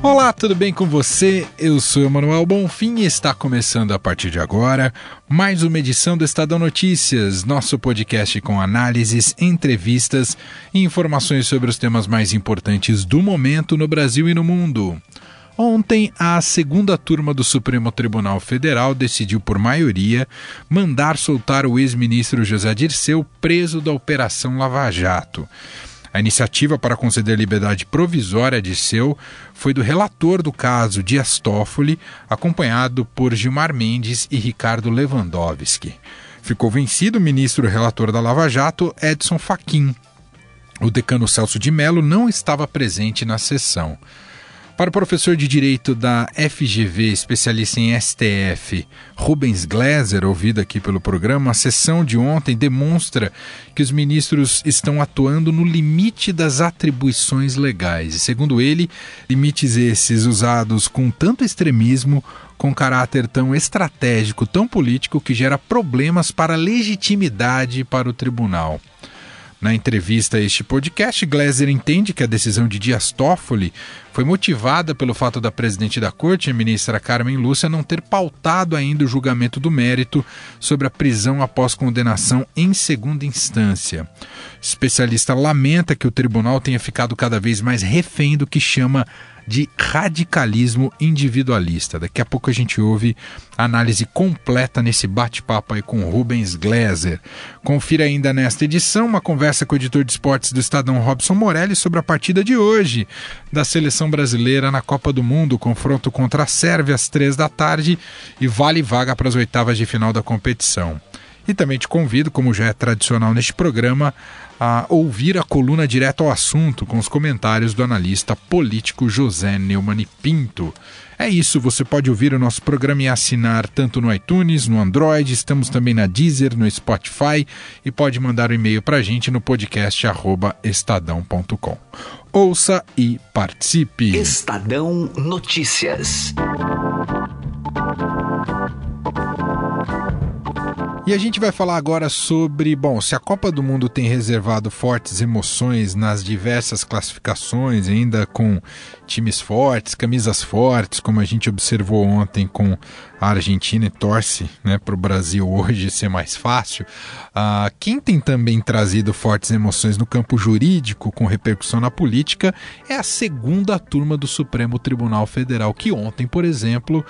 Olá, tudo bem com você? Eu sou Emanuel Bonfim e está começando a partir de agora mais uma edição do Estadão Notícias, nosso podcast com análises, entrevistas e informações sobre os temas mais importantes do momento no Brasil e no mundo. Ontem, a segunda turma do Supremo Tribunal Federal decidiu, por maioria, mandar soltar o ex-ministro José Dirceu, preso da Operação Lava Jato. A iniciativa para conceder liberdade provisória de seu foi do relator do caso Dias Toffoli, acompanhado por Gilmar Mendes e Ricardo Lewandowski. Ficou vencido o ministro relator da Lava Jato, Edson Fachin. O decano Celso de Mello não estava presente na sessão. Para o professor de Direito da FGV, especialista em STF, Rubens Gleiser, ouvido aqui pelo programa, a sessão de ontem demonstra que os ministros estão atuando no limite das atribuições legais. E, segundo ele, limites esses usados com tanto extremismo, com caráter tão estratégico, tão político, que gera problemas para a legitimidade para o tribunal. Na entrevista a este podcast, Gleiser entende que a decisão de Dias Toffoli foi motivada pelo fato da presidente da corte, a ministra Carmen Lúcia, não ter pautado ainda o julgamento do mérito sobre a prisão após condenação em segunda instância. O especialista lamenta que o tribunal tenha ficado cada vez mais refém do que chama de radicalismo individualista. Daqui a pouco a gente ouve a análise completa nesse bate-papo aí com Rubens Gleiser. Confira ainda nesta edição uma conversa com o editor de esportes do Estadão Robson Morelli sobre a partida de hoje da seleção brasileira na Copa do Mundo, confronto contra a Sérvia às três da tarde e vale vaga para as oitavas de final da competição. E também te convido, como já é tradicional neste programa, a ouvir a coluna direto ao assunto com os comentários do analista político José Neumann Pinto. É isso, você pode ouvir o nosso programa e assinar tanto no iTunes, no Android, estamos também na Deezer, no Spotify e pode mandar um e-mail para a gente no podcast estadão.com. Ouça e participe. Estadão Notícias. E a gente vai falar agora sobre, bom, se a Copa do Mundo tem reservado fortes emoções nas diversas classificações, ainda com times fortes, camisas fortes, como a gente observou ontem com a Argentina e torce né, para o Brasil hoje ser mais fácil. Uh, quem tem também trazido fortes emoções no campo jurídico, com repercussão na política, é a segunda turma do Supremo Tribunal Federal, que ontem, por exemplo,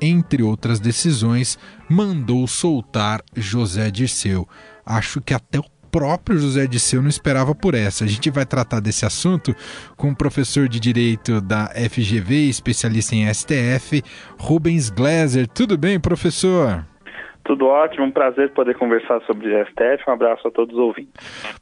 entre outras decisões, mandou soltar José Dirceu. Acho que até o próprio José Dirceu não esperava por essa. A gente vai tratar desse assunto com o professor de Direito da FGV, especialista em STF, Rubens Gleiser. Tudo bem, professor? Tudo ótimo, um prazer poder conversar sobre STF. Um abraço a todos os ouvintes.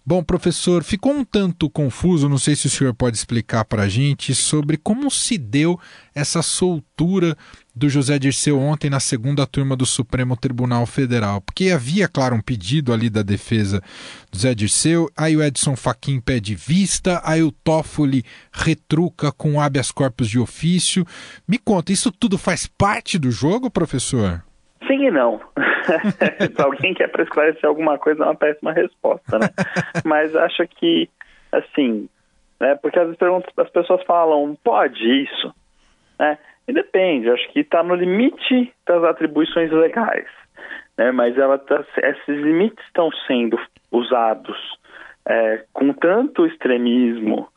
Bom, professor, ficou um tanto confuso, não sei se o senhor pode explicar para a gente sobre como se deu essa soltura do José Dirceu ontem na segunda turma do Supremo Tribunal Federal, porque havia, claro, um pedido ali da defesa do José Dirceu, aí o Edson Fachin pede vista, aí o Toffoli retruca com habeas corpus de ofício. Me conta, isso tudo faz parte do jogo, professor? Sim e não. Se alguém quer para esclarecer alguma coisa, é uma péssima resposta, né? Mas acho que, assim, né, porque as, as pessoas falam, pode isso, né? E depende, acho que está no limite das atribuições legais, né? Mas ela tá, esses limites estão sendo usados é, com tanto extremismo,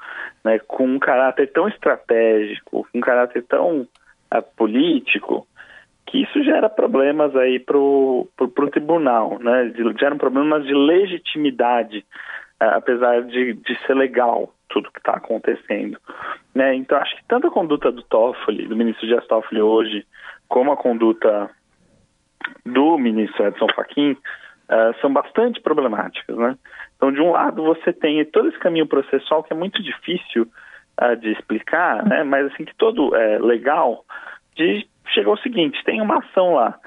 né? Com um caráter tão estratégico, com um caráter tão é, político, que isso gera problemas aí para o tribunal, né? Gera problemas de legitimidade, é, apesar de, de ser legal tudo que está acontecendo. Né? Então, acho que tanto a conduta do Toffoli, do ministro Dias Toffoli hoje, como a conduta do ministro Edson Fachin uh, são bastante problemáticas. Né? Então, de um lado, você tem todo esse caminho processual que é muito difícil uh, de explicar, né? mas assim que todo é legal, de chegou ao seguinte, tem uma ação lá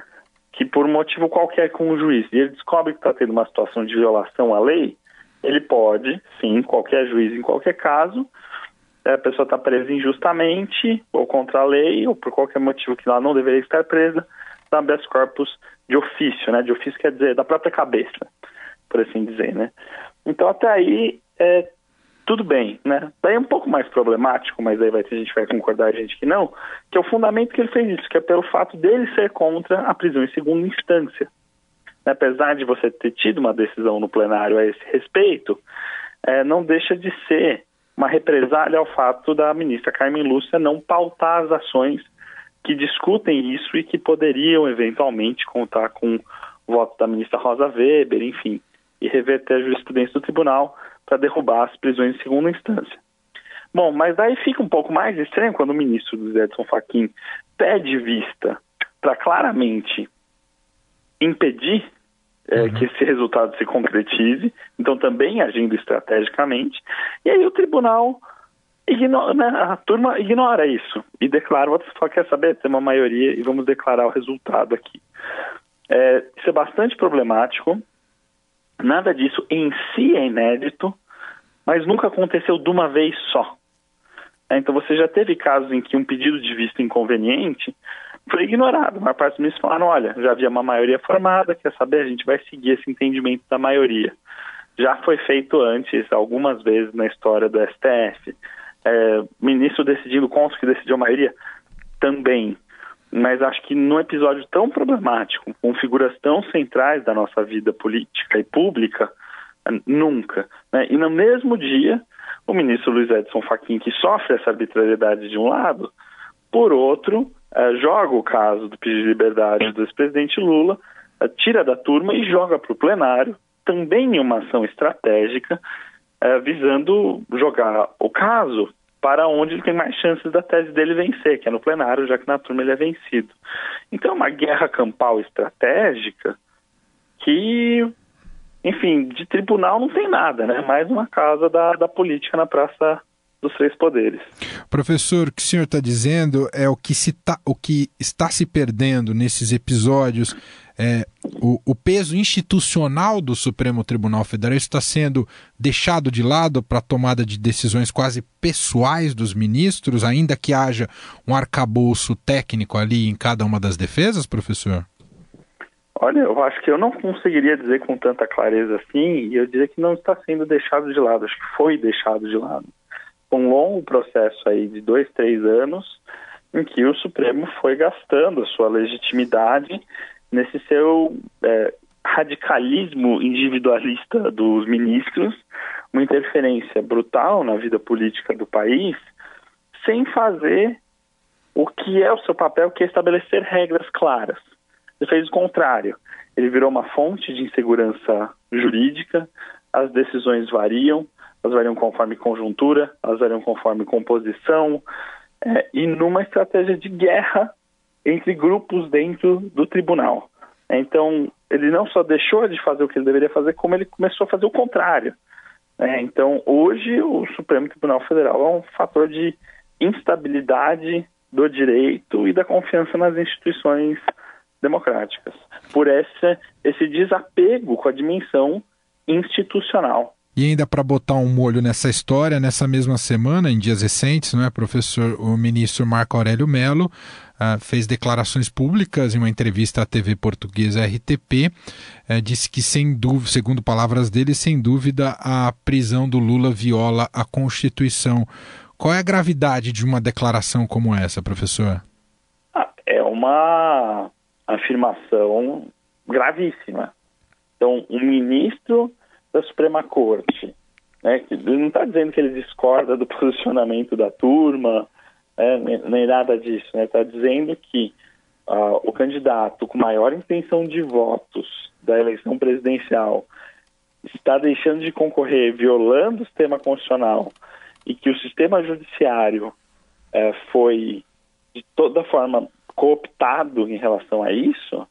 que por motivo qualquer com o juiz, e ele descobre que está tendo uma situação de violação à lei, ele pode, sim, qualquer juiz em qualquer caso, a pessoa está presa injustamente, ou contra a lei, ou por qualquer motivo que ela não deveria estar presa, dá habeas corpus de ofício, né? De ofício quer dizer da própria cabeça, por assim dizer, né? Então até aí é tudo bem, né? Daí é um pouco mais problemático, mas aí vai ter gente vai concordar, gente que não, que é o fundamento que ele fez isso, que é pelo fato dele ser contra a prisão em segunda instância. Apesar de você ter tido uma decisão no plenário a esse respeito, é, não deixa de ser uma represália ao fato da ministra Carmen Lúcia não pautar as ações que discutem isso e que poderiam eventualmente contar com o voto da ministra Rosa Weber, enfim, e reverter a jurisprudência do tribunal para derrubar as prisões em segunda instância. Bom, mas daí fica um pouco mais estranho quando o ministro do Edson Fachin pede vista para claramente impedir é, uhum. que esse resultado se concretize, então também agindo estrategicamente, e aí o tribunal ignora, né, a turma ignora isso e declara, só quer saber, tem uma maioria e vamos declarar o resultado aqui. É, isso é bastante problemático, Nada disso em si é inédito, mas nunca aconteceu de uma vez só. É, então você já teve casos em que um pedido de vista inconveniente foi ignorado. A parte dos ministros falaram, olha, já havia uma maioria formada, quer saber, a gente vai seguir esse entendimento da maioria. Já foi feito antes, algumas vezes na história do STF. É, ministro decidindo contra que decidiu a maioria, também mas acho que num episódio tão problemático, com figuras tão centrais da nossa vida política e pública, nunca. Né? E no mesmo dia, o ministro Luiz Edson Fachin, que sofre essa arbitrariedade de um lado, por outro, eh, joga o caso do pedido de liberdade do ex-presidente Lula, eh, tira da turma e joga para o plenário, também em uma ação estratégica, eh, visando jogar o caso para onde ele tem mais chances da tese dele vencer, que é no plenário, já que na turma ele é vencido. Então, é uma guerra campal estratégica que, enfim, de tribunal não tem nada, né? Mais uma casa da, da política na Praça dos Três Poderes. Professor, o que o senhor está dizendo é o que, se tá, o que está se perdendo nesses episódios é, o, o, peso institucional do Supremo Tribunal Federal está sendo deixado de lado para a tomada de decisões quase pessoais dos ministros, ainda que haja um arcabouço técnico ali em cada uma das defesas, professor? Olha, eu acho que eu não conseguiria dizer com tanta clareza assim, e eu diria que não está sendo deixado de lado, acho que foi deixado de lado. Um longo processo aí de dois, três anos, em que o Supremo foi gastando a sua legitimidade nesse seu é, radicalismo individualista dos ministros, uma interferência brutal na vida política do país, sem fazer o que é o seu papel, que é estabelecer regras claras. Ele fez o contrário. Ele virou uma fonte de insegurança jurídica, as decisões variam, elas variam conforme conjuntura, elas variam conforme composição, é, e numa estratégia de guerra entre grupos dentro do tribunal. Então, ele não só deixou de fazer o que ele deveria fazer, como ele começou a fazer o contrário. É, então, hoje, o Supremo Tribunal Federal é um fator de instabilidade do direito e da confiança nas instituições democráticas, por esse, esse desapego com a dimensão institucional. E ainda para botar um molho nessa história, nessa mesma semana, em dias recentes, não é, professor, o ministro Marco Aurélio Mello uh, fez declarações públicas em uma entrevista à TV portuguesa RTP, uh, disse que sem dúvida, segundo palavras dele, sem dúvida a prisão do Lula viola a Constituição. Qual é a gravidade de uma declaração como essa, professor? Ah, é uma afirmação gravíssima. Então, um ministro da Suprema Corte. Né? Ele não está dizendo que ele discorda do posicionamento da turma, né? nem nada disso. Está né? Tá dizendo que uh, o candidato com maior intenção de votos da eleição presidencial está deixando de concorrer violando o sistema constitucional e que o sistema judiciário uh, foi de toda forma cooptado em relação a isso,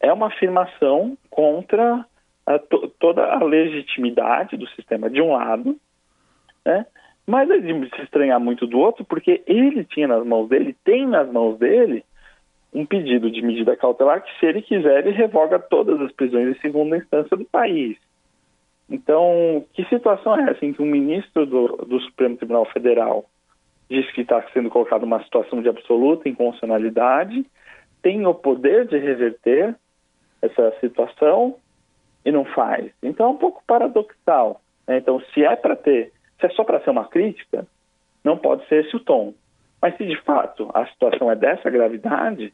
é uma afirmação contra a to, toda a legitimidade do sistema de um lado, né? mas é de se estranhar muito do outro, porque ele tinha nas mãos dele, tem nas mãos dele, um pedido de medida cautelar que, se ele quiser, ele revoga todas as prisões de segunda instância do país. Então, que situação é essa em que um ministro do, do Supremo Tribunal Federal diz que está sendo colocado numa situação de absoluta inconstitucionalidade, tem o poder de reverter essa situação e não faz. Então é um pouco paradoxal. Né? Então, se é para ter, se é só para ser uma crítica, não pode ser esse o tom. Mas se de fato a situação é dessa gravidade,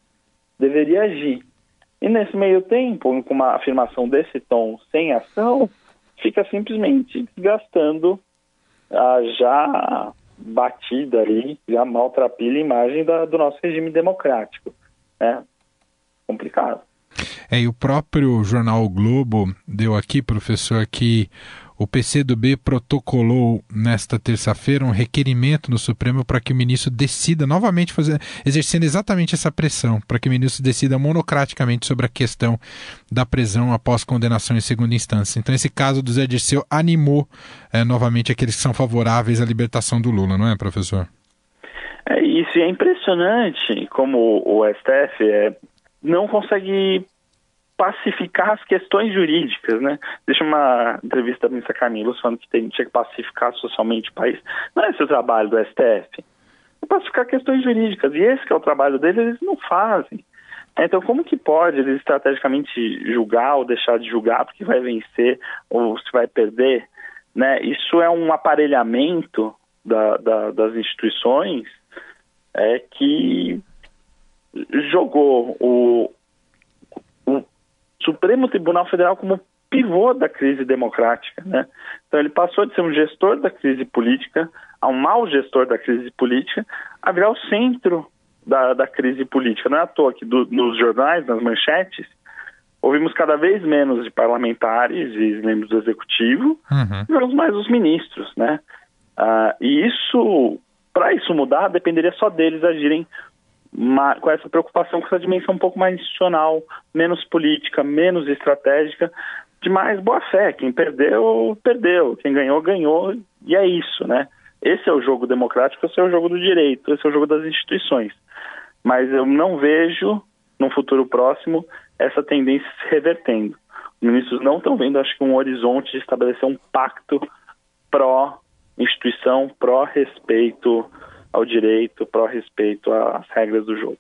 deveria agir. E nesse meio tempo, com uma afirmação desse tom sem ação, fica simplesmente desgastando a já batida ali, já maltrapilha a imagem da, do nosso regime democrático. Né? Complicado. É, e o próprio jornal o Globo deu aqui, professor, que o PCdoB protocolou nesta terça-feira um requerimento no Supremo para que o ministro decida novamente fazer, exercendo exatamente essa pressão, para que o ministro decida monocraticamente sobre a questão da prisão após condenação em segunda instância. Então, esse caso do Zé Dirceu animou é, novamente aqueles que são favoráveis à libertação do Lula, não é, professor? É, isso é impressionante como o STF é, não consegue pacificar as questões jurídicas, né? Deixa uma entrevista da ministra Camila falando que tem, tinha que pacificar socialmente o país. Não é esse o trabalho do STF. É pacificar questões jurídicas. E esse que é o trabalho deles, eles não fazem. Então, como que pode eles estrategicamente julgar ou deixar de julgar porque vai vencer ou se vai perder? Né? Isso é um aparelhamento da, da, das instituições é, que jogou o, Supremo Tribunal Federal como pivô da crise democrática, né? Então ele passou de ser um gestor da crise política a um mau gestor da crise política a virar o centro da, da crise política. Não é à toa que do, nos jornais, nas manchetes, ouvimos cada vez menos de parlamentares e membros do executivo, uhum. e vemos mais os ministros, né? Uh, e isso, para isso mudar, dependeria só deles agirem com essa preocupação com essa dimensão um pouco mais institucional, menos política, menos estratégica, de mais boa fé. Quem perdeu, perdeu. Quem ganhou, ganhou. E é isso, né? Esse é o jogo democrático, esse é o jogo do direito, esse é o jogo das instituições. Mas eu não vejo, no futuro próximo, essa tendência se revertendo. Os ministros não estão vendo, acho que, um horizonte de estabelecer um pacto pró-instituição, pró-respeito ao direito, para o respeito às regras do jogo.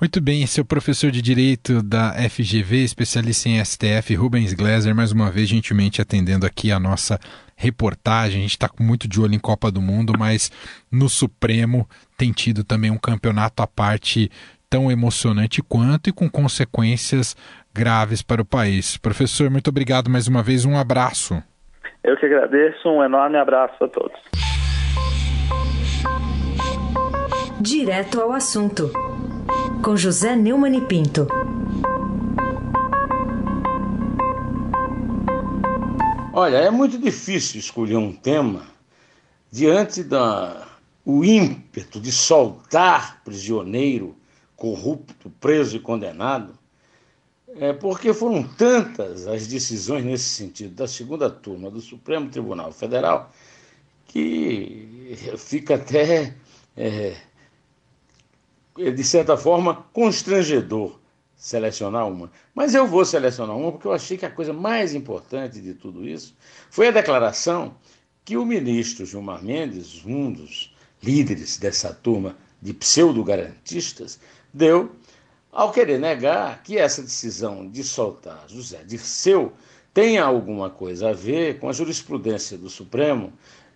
Muito bem, esse é professor de Direito da FGV, especialista em STF, Rubens Gleiser, mais uma vez gentilmente atendendo aqui a nossa reportagem. A gente está muito de olho em Copa do Mundo, mas no Supremo tem tido também um campeonato à parte tão emocionante quanto e com consequências graves para o país. Professor, muito obrigado mais uma vez, um abraço. Eu que agradeço, um enorme abraço a todos. Direto ao assunto, com José Neumann e Pinto. Olha, é muito difícil escolher um tema diante da o ímpeto de soltar prisioneiro corrupto, preso e condenado, é porque foram tantas as decisões nesse sentido da segunda turma do Supremo Tribunal Federal que fica até é, de certa forma, constrangedor selecionar uma. Mas eu vou selecionar uma porque eu achei que a coisa mais importante de tudo isso foi a declaração que o ministro Gilmar Mendes, um dos líderes dessa turma de pseudo-garantistas, deu ao querer negar que essa decisão de soltar José Dirceu tenha alguma coisa a ver com a jurisprudência do Supremo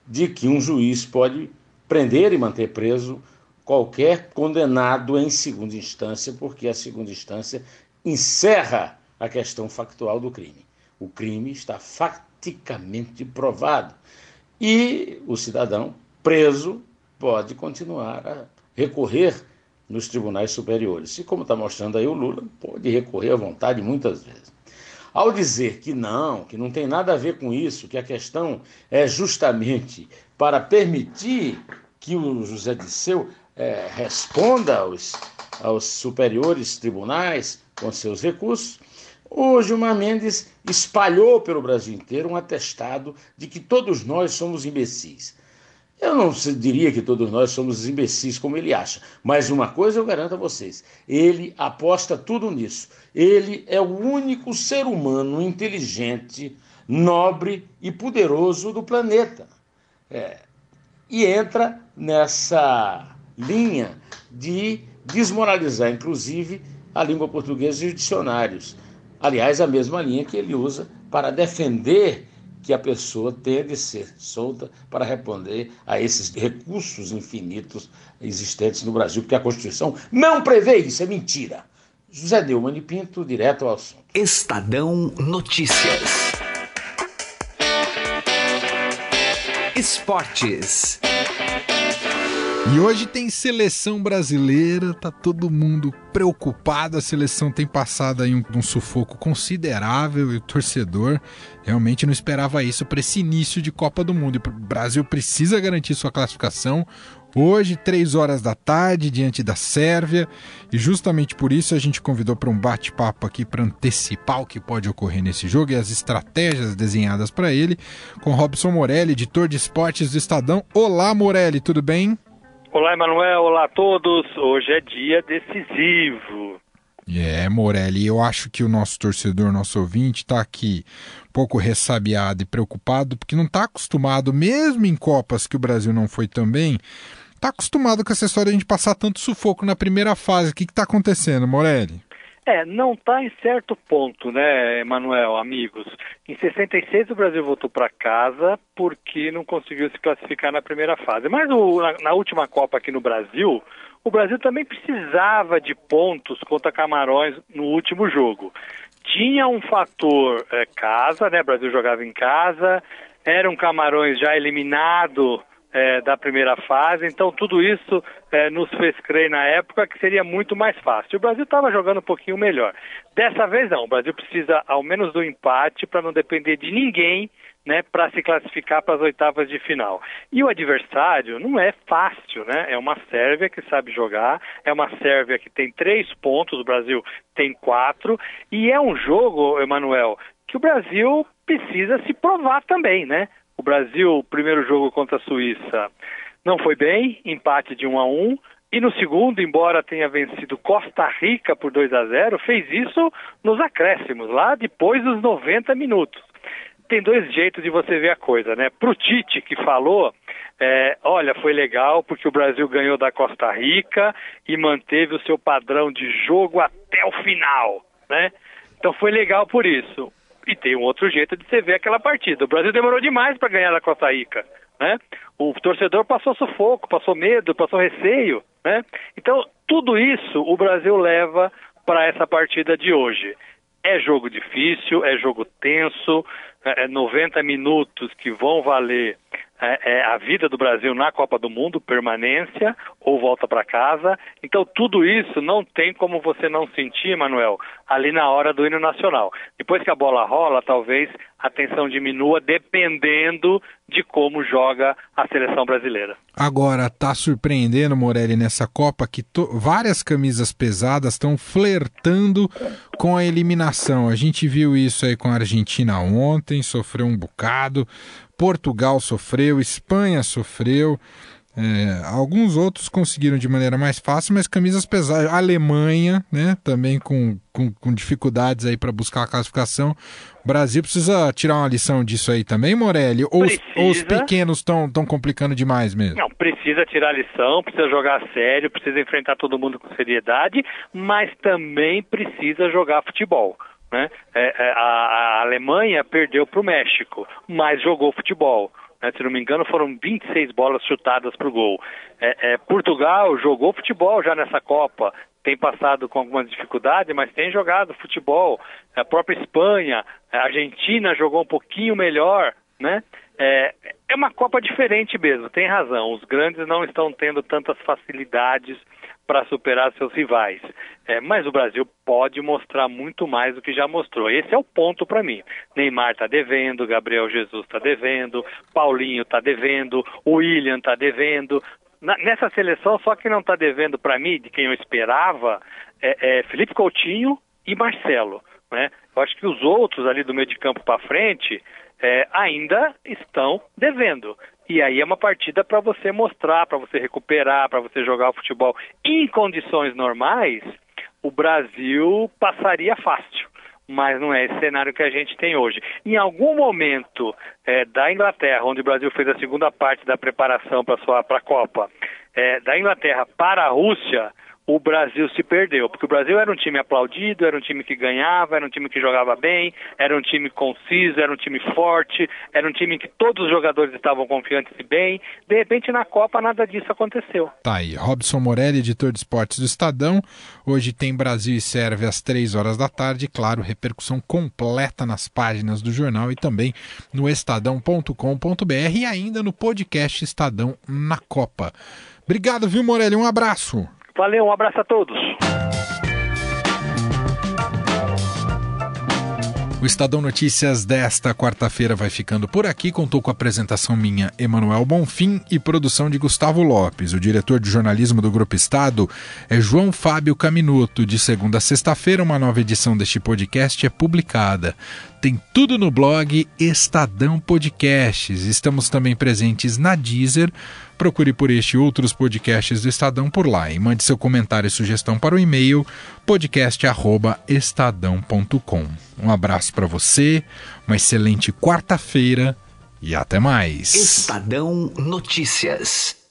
de que um juiz pode prender e manter preso qualquer condenado em segunda instância, porque a segunda instância encerra a questão factual do crime. O crime está faticamente provado e o cidadão preso pode continuar a recorrer nos tribunais superiores. E como está mostrando aí o Lula, pode recorrer à vontade muitas vezes. Ao dizer que não, que não tem nada a ver com isso, que a questão é justamente para permitir que o José Disseu é, responda aos, aos superiores tribunais com seus recursos, o Gilmar Mendes espalhou pelo Brasil inteiro um atestado de que todos nós somos imbecis. Eu não diria que todos nós somos imbecis como ele acha, mas uma coisa eu garanto a vocês: ele aposta tudo nisso. Ele é o único ser humano inteligente, nobre e poderoso do planeta. É, e entra nessa linha de desmoralizar, inclusive, a língua portuguesa e os dicionários. Aliás, a mesma linha que ele usa para defender que a pessoa tenha de ser solta para responder a esses recursos infinitos existentes no Brasil, porque a Constituição não prevê isso, é mentira. José Neumann e Pinto, direto ao assunto. Estadão Notícias. Esportes. E hoje tem seleção brasileira, tá todo mundo preocupado. A seleção tem passado aí um, um sufoco considerável e o torcedor realmente não esperava isso para esse início de Copa do Mundo. E o Brasil precisa garantir sua classificação. Hoje, três horas da tarde, diante da Sérvia, e justamente por isso a gente convidou para um bate-papo aqui para antecipar o que pode ocorrer nesse jogo e as estratégias desenhadas para ele, com Robson Morelli, editor de esportes do Estadão. Olá, Morelli, tudo bem? Olá, Emanuel. Olá a todos. Hoje é dia decisivo. É, Morelli, eu acho que o nosso torcedor, nosso ouvinte, está aqui um pouco ressabiado e preocupado, porque não está acostumado, mesmo em Copas que o Brasil não foi também, está acostumado com essa história de a gente passar tanto sufoco na primeira fase. O que está acontecendo, Morelli? É, não está em certo ponto, né, Emanuel, amigos. Em 66 o Brasil voltou para casa porque não conseguiu se classificar na primeira fase. Mas o, na, na, última Copa aqui no Brasil, o Brasil também precisava de pontos contra Camarões no último jogo. Tinha um fator é, casa, né? O Brasil jogava em casa, era um Camarões já eliminado é, da primeira fase. Então, tudo isso é, nos fez crer na época que seria muito mais fácil. O Brasil estava jogando um pouquinho melhor. Dessa vez, não. O Brasil precisa, ao menos, do empate para não depender de ninguém né, para se classificar para as oitavas de final. E o adversário não é fácil, né? É uma Sérvia que sabe jogar, é uma Sérvia que tem três pontos, o Brasil tem quatro, e é um jogo, Emanuel, que o Brasil precisa se provar também, né? O Brasil, primeiro jogo contra a Suíça, não foi bem, empate de 1 a 1 e no segundo, embora tenha vencido Costa Rica por 2 a 0, fez isso nos acréscimos, lá depois dos 90 minutos. Tem dois jeitos de você ver a coisa, né? Pro Tite, que falou, é, olha, foi legal porque o Brasil ganhou da Costa Rica e manteve o seu padrão de jogo até o final, né? Então foi legal por isso. E tem um outro jeito de você ver aquela partida. O Brasil demorou demais para ganhar da Costa Rica. Né? O torcedor passou sufoco, passou medo, passou receio. Né? Então, tudo isso o Brasil leva para essa partida de hoje. É jogo difícil, é jogo tenso, é 90 é minutos que vão valer é, é a vida do Brasil na Copa do Mundo, permanência ou volta para casa. Então, tudo isso não tem como você não sentir, Manuel, ali na hora do hino nacional. Depois que a bola rola, talvez a tensão diminua, dependendo de como joga a seleção brasileira. Agora, tá surpreendendo, Morelli, nessa Copa que várias camisas pesadas estão flertando com a eliminação. A gente viu isso aí com a Argentina ontem, sofreu um bocado. Portugal sofreu, Espanha sofreu. É, alguns outros conseguiram de maneira mais fácil, mas camisas pesadas. Alemanha, né, também com, com, com dificuldades aí para buscar a classificação. Brasil precisa tirar uma lição disso aí também, Morelli? Ou, os, ou os pequenos estão complicando demais mesmo? Não, precisa tirar a lição, precisa jogar sério, precisa enfrentar todo mundo com seriedade, mas também precisa jogar futebol. Né? É, é, a, a, Alemanha perdeu para o México, mas jogou futebol. Né? Se não me engano, foram 26 bolas chutadas para o gol. É, é, Portugal jogou futebol já nessa Copa, tem passado com algumas dificuldades, mas tem jogado futebol. A própria Espanha, a Argentina jogou um pouquinho melhor, né? É, é uma Copa diferente mesmo, tem razão. Os grandes não estão tendo tantas facilidades para superar seus rivais. É, mas o Brasil pode mostrar muito mais do que já mostrou. Esse é o ponto para mim. Neymar está devendo, Gabriel Jesus está devendo, Paulinho está devendo, o William está devendo. Na, nessa seleção, só que não está devendo para mim, de quem eu esperava, é, é Felipe Coutinho e Marcelo. Né? Eu acho que os outros ali do meio de campo para frente é, ainda estão devendo. E aí é uma partida para você mostrar, para você recuperar, para você jogar o futebol. Em condições normais, o Brasil passaria fácil. mas não é esse cenário que a gente tem hoje. Em algum momento é, da Inglaterra, onde o Brasil fez a segunda parte da preparação para a Copa, é, da Inglaterra para a Rússia, o Brasil se perdeu, porque o Brasil era um time aplaudido, era um time que ganhava, era um time que jogava bem, era um time conciso, era um time forte, era um time que todos os jogadores estavam confiantes e bem. De repente, na Copa, nada disso aconteceu. Tá aí, Robson Morelli, editor de esportes do Estadão. Hoje tem Brasil e Sérvia às três horas da tarde. Claro, repercussão completa nas páginas do jornal e também no estadão.com.br e ainda no podcast Estadão na Copa. Obrigado, viu, Morelli? Um abraço. Valeu, um abraço a todos. O Estadão Notícias desta quarta-feira vai ficando por aqui. Contou com a apresentação minha, Emanuel Bonfim, e produção de Gustavo Lopes. O diretor de jornalismo do Grupo Estado é João Fábio Caminuto. De segunda a sexta-feira, uma nova edição deste podcast é publicada. Tem tudo no blog Estadão Podcasts. Estamos também presentes na Deezer. Procure por este e outros podcasts do Estadão por lá e mande seu comentário e sugestão para o e-mail podcast@estadão.com. Um abraço para você, uma excelente quarta-feira e até mais. Estadão Notícias.